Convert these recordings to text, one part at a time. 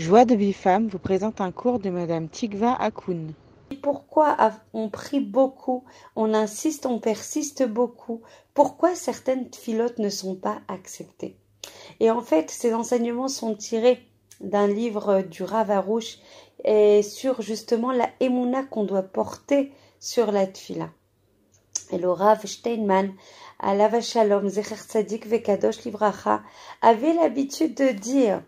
Joie de Bifam vous présente un cours de Madame Tikva Akoun. Pourquoi on prie beaucoup, on insiste, on persiste beaucoup? Pourquoi certaines filotes ne sont pas acceptées? Et en fait, ces enseignements sont tirés d'un livre du Rav Arouche et sur justement la émouna qu'on doit porter sur la tfila. Et le Rav Steinman, à Shalom, Zecher Tzadik Vekadosh Livracha, avait l'habitude de dire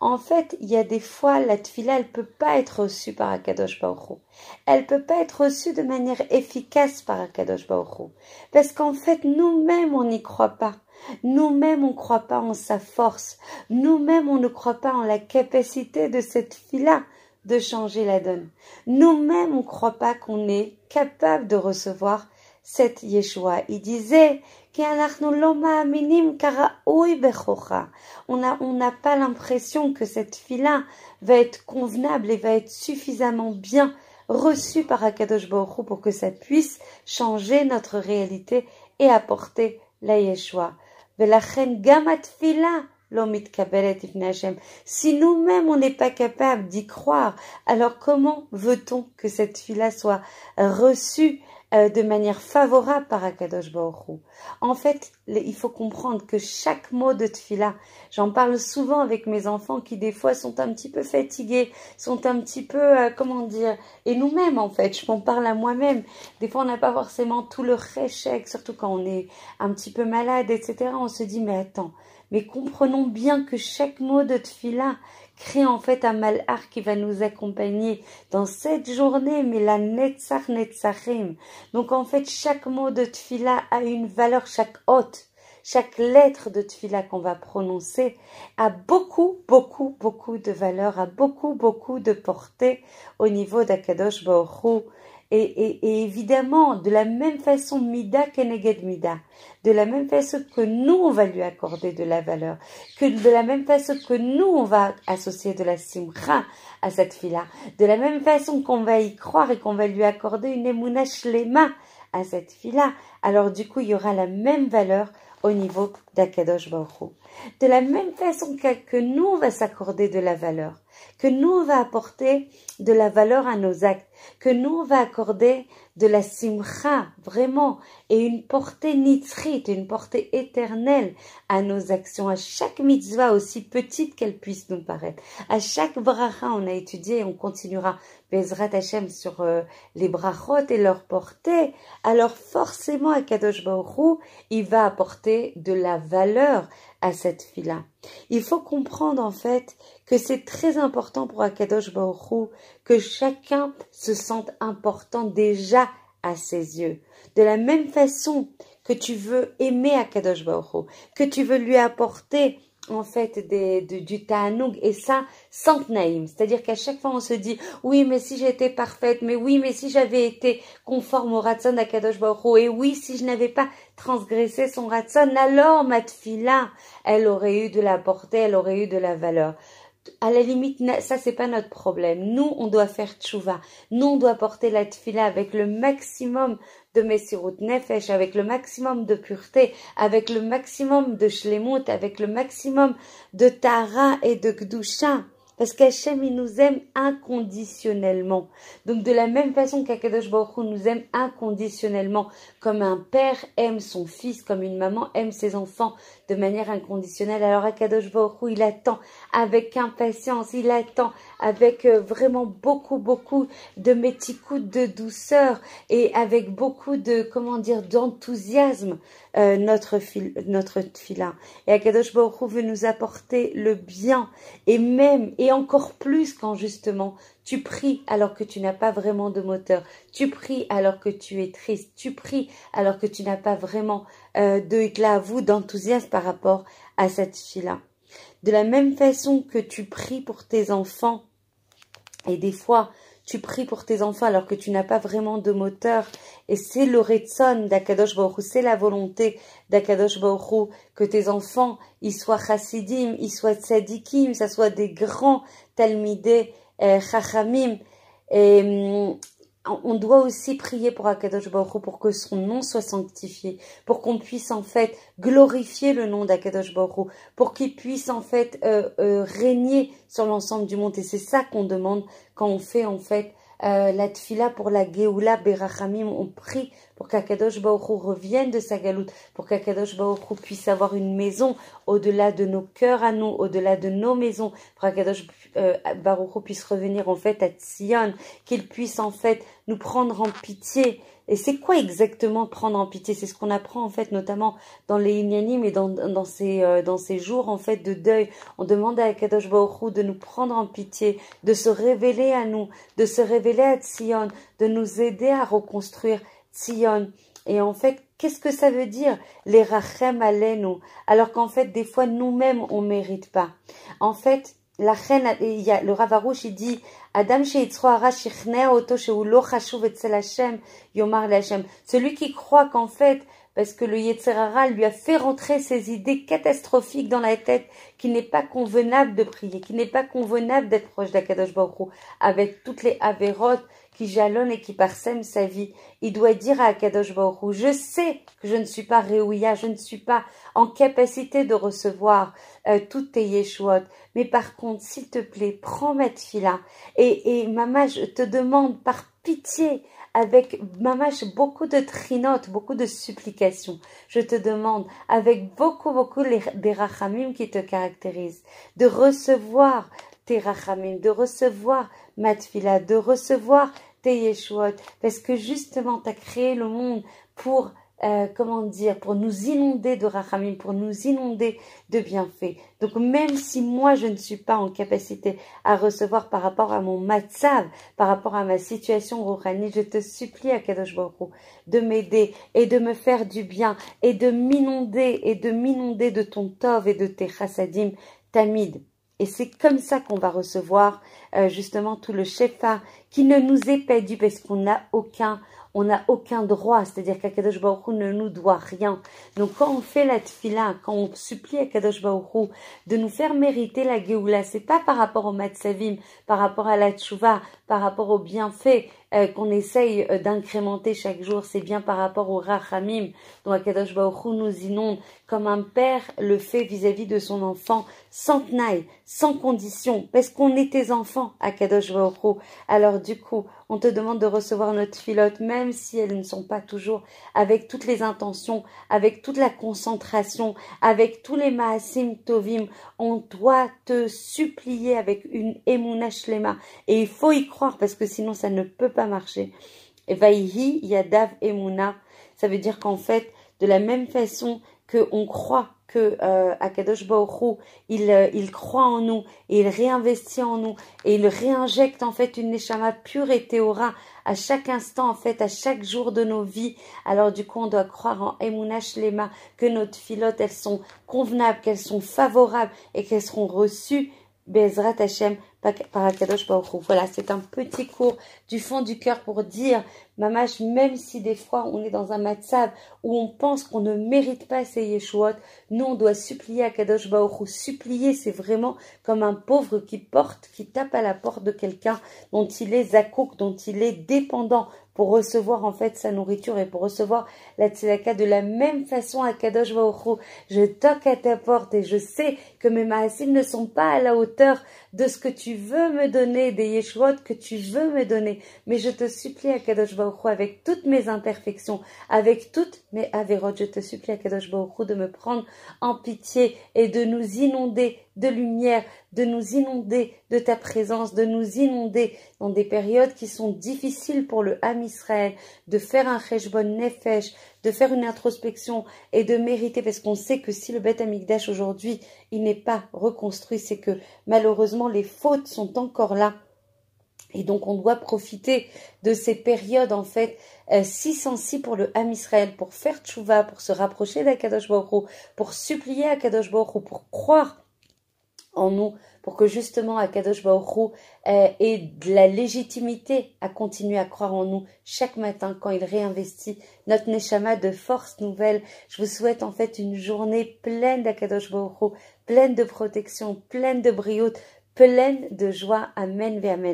en fait, il y a des fois, la tfila, elle peut pas être reçue par Akadosh Baruch Elle peut pas être reçue de manière efficace par Akadosh Baruch Parce qu'en fait, nous-mêmes, on n'y croit pas. Nous-mêmes, on ne croit pas en sa force. Nous-mêmes, on ne croit pas en la capacité de cette fila de changer la donne. Nous-mêmes, on ne croit pas qu'on est capable de recevoir cette Yeshua. Il disait on n'a pas l'impression que cette fila va être convenable et va être suffisamment bien reçue par Akadosh Baruch pour que ça puisse changer notre réalité et apporter la Yeshua. Si nous-mêmes on n'est pas capable d'y croire, alors comment veut-on que cette fila soit reçue euh, de manière favorable par Akadosh Baruch En fait, il faut comprendre que chaque mot de tfila, j'en parle souvent avec mes enfants qui des fois sont un petit peu fatigués, sont un petit peu, euh, comment dire, et nous-mêmes en fait, je m'en parle à moi-même. Des fois, on n'a pas forcément tout le réchec, surtout quand on est un petit peu malade, etc. On se dit, mais attends, mais comprenons bien que chaque mot de tfila crée en fait un malheur qui va nous accompagner dans cette journée, mais la netzach netzachim. Donc en fait, chaque mot de tfila a une valeur, chaque hôte, chaque lettre de tfila qu'on va prononcer a beaucoup, beaucoup, beaucoup de valeur, a beaucoup, beaucoup de portée au niveau d'Akadosh Baruch et, évidemment, de la même façon, Mida Keneged Mida, de la même façon que nous, on va lui accorder de la valeur, que de la même façon que nous, on va associer de la simcha à cette fille-là, de la même façon qu'on va y croire et qu'on va lui accorder une emuna shlema à cette fille-là, alors du coup, il y aura la même valeur au niveau d'Akadosh Baruch De la même façon que nous, on va s'accorder de la valeur, que nous, on va apporter de la valeur à nos actes, que nous, on va accorder de la simcha, vraiment, et une portée nitzrit, une portée éternelle à nos actions, à chaque mitzvah, aussi petite qu'elle puisse nous paraître. À chaque bracha, on a étudié et on continuera Bezrat Hashem sur euh, les brachot et leur portée. Alors forcément, à Kadosh Baruch il va apporter de la valeur à cette fille-là. Il faut comprendre en fait que c'est très important pour Akadosh Baruch que chacun se sente important déjà à ses yeux. De la même façon que tu veux aimer Akadosh Baruch que tu veux lui apporter en fait des, du ta'anoug et ça sans naïm. C'est-à-dire qu'à chaque fois on se dit oui mais si j'étais parfaite, mais oui mais si j'avais été conforme au ratson d'Akadosh Baruch et oui si je n'avais pas transgressé son ratson, alors ma tfila, elle aurait eu de la portée, elle aurait eu de la valeur à la limite, ça c'est pas notre problème. Nous, on doit faire tchouva. Nous, on doit porter la tfila avec le maximum de Messirut Nefesh, avec le maximum de pureté, avec le maximum de shlemut, avec le maximum de tara et de gdusha. Parce qu'Hachem, il nous aime inconditionnellement. Donc, de la même façon qu'Akadosh Baruch nous aime inconditionnellement, comme un père aime son fils, comme une maman aime ses enfants de manière inconditionnelle, alors Akadosh Baruch il attend avec impatience, il attend avec euh, vraiment beaucoup, beaucoup de méticoute, de douceur et avec beaucoup de, comment dire, d'enthousiasme euh, notre fil, notre fila. Et Akadosh Baruch veut nous apporter le bien et même et encore plus quand justement tu pries alors que tu n'as pas vraiment de moteur, tu pries alors que tu es triste, tu pries alors que tu n'as pas vraiment euh, de à vous, d'enthousiasme par rapport à cette fille-là. De la même façon que tu pries pour tes enfants et des fois, tu pries pour tes enfants alors que tu n'as pas vraiment de moteur. Et c'est le retson d'Akadosh Baruch c'est la volonté d'Akadosh Baruch que tes enfants, ils soient chassidim, ils soient tzadikim, ça soit des grands talmidés, euh, chachamim. Hum, on doit aussi prier pour Akadosh Baruch pour que son nom soit sanctifié, pour qu'on puisse en fait glorifier le nom d'Akadosh Baruch pour qu'il puisse en fait euh, euh, régner sur l'ensemble du monde. Et c'est ça qu'on demande quand on fait en fait euh, la tfila pour la Geoula Berachamim, on prie pour qu'Akadosh Baruch revienne de sa galoute, pour qu'Akadosh Baruch puisse avoir une maison au-delà de nos cœurs à nous, au-delà de nos maisons, pour qu'Akadosh euh, puisse revenir en fait à Tzion, qu'il puisse en fait nous prendre en pitié. Et c'est quoi exactement prendre en pitié? C'est ce qu'on apprend en fait notamment dans les Inyanim et dans, dans, ces, euh, dans ces jours en fait de deuil. On demande à Baruch de nous prendre en pitié, de se révéler à nous, de se révéler à Tzion, de nous aider à reconstruire Tzion. Et en fait, qu'est-ce que ça veut dire les rachem alenu Alors qu'en fait, des fois, nous-mêmes, on mérite pas. En fait, la reine, il y a, le Ravarouche, il dit, Adam Celui qui croit qu'en fait, parce que le Yetzerara lui a fait rentrer ses idées catastrophiques dans la tête, qu'il n'est pas convenable de prier, qu'il n'est pas convenable d'être proche d'Akadosh Baruch avec toutes les avérotes qui jalonnent et qui parsèment sa vie. Il doit dire à Akadosh Baruch je sais que je ne suis pas Réouïa, je ne suis pas en capacité de recevoir euh, toutes tes Yeshuot, mais par contre, s'il te plaît, prends ma tfila et, et maman, je te demande par pitié, avec mamash beaucoup de trinotes, beaucoup de supplications. Je te demande, avec beaucoup, beaucoup des rachamim qui te caractérisent, de recevoir tes rachamim, de recevoir matfila, de recevoir tes yeshuot, parce que justement, tu as créé le monde pour euh, comment dire, pour nous inonder de rachamim, pour nous inonder de bienfaits. Donc même si moi je ne suis pas en capacité à recevoir par rapport à mon matzav, par rapport à ma situation rouhani, je te supplie à Kadosh Baruch de m'aider et de me faire du bien et de m'inonder et de m'inonder de ton tov et de tes chassadim tamid. Et c'est comme ça qu'on va recevoir euh, justement tout le shefa qui ne nous est pas dû parce qu'on n'a aucun on n'a aucun droit, c'est-à-dire qu'Akadosh Baruch ne nous doit rien. Donc quand on fait la tfila, quand on supplie Akadosh Baruch de nous faire mériter la Géoula, c'est pas par rapport au Matsavim, par rapport à la tchouva, par rapport au bienfait euh, qu'on essaye euh, d'incrémenter chaque jour, c'est bien par rapport au Rachamim, dont Akadosh Baruch nous inonde, comme un père le fait vis-à-vis de son enfant, sans tenaille, sans condition, parce qu'on est tes enfants, Akadosh Alors du coup, on te demande de recevoir notre filote, même si elles ne sont pas toujours avec toutes les intentions, avec toute la concentration, avec tous les maasim tovim. On doit te supplier avec une emuna shlema. Et il faut y croire parce que sinon ça ne peut pas marcher. Et vaihi yadav emuna. Ça veut dire qu'en fait, de la même façon qu'on croit que euh, Akadosh Baruch il, euh, il croit en nous et il réinvestit en nous et il réinjecte en fait une neshama pure et théora à chaque instant en fait à chaque jour de nos vies. Alors du coup on doit croire en Emunash Lema que nos filotes elles sont convenables, qu'elles sont favorables et qu'elles seront reçues Bezrat Hashem par Voilà, c'est un petit cours du fond du cœur pour dire, mamash, même si des fois on est dans un matzav où on pense qu'on ne mérite pas ces yeshuot, nous on doit supplier Akadosh Baruch Supplier, c'est vraiment comme un pauvre qui porte, qui tape à la porte de quelqu'un dont il est zakouk, dont il est dépendant pour recevoir en fait sa nourriture et pour recevoir la tzedaka de la même façon à Kadosh Je toque à ta porte et je sais que mes maasim ne sont pas à la hauteur de ce que tu veux me donner, des yeshuot que tu veux me donner. Mais je te supplie à Kadosh Baruch avec toutes mes imperfections, avec toutes mes avérotes, je te supplie à Kadosh de me prendre en pitié et de nous inonder de lumière, de nous inonder de ta présence, de nous inonder dans des périodes qui sont difficiles pour le Ham Israël, de faire un cheshbon nefesh, de faire une introspection et de mériter, parce qu'on sait que si le Beth Amikdash aujourd'hui, il n'est pas reconstruit, c'est que malheureusement les fautes sont encore là. Et donc on doit profiter de ces périodes en fait euh, si sensibles pour le Ham Israël, pour faire tchouva, pour se rapprocher d'Akadosh Baruch pour supplier Akadosh Baruch pour croire en nous pour que justement Akadosh Baruch euh, ait de la légitimité à continuer à croire en nous chaque matin quand il réinvestit notre neshama de force nouvelle. Je vous souhaite en fait une journée pleine d'Akadosh Baruch pleine de protection, pleine de briote, pleine de joie. Amen, amen.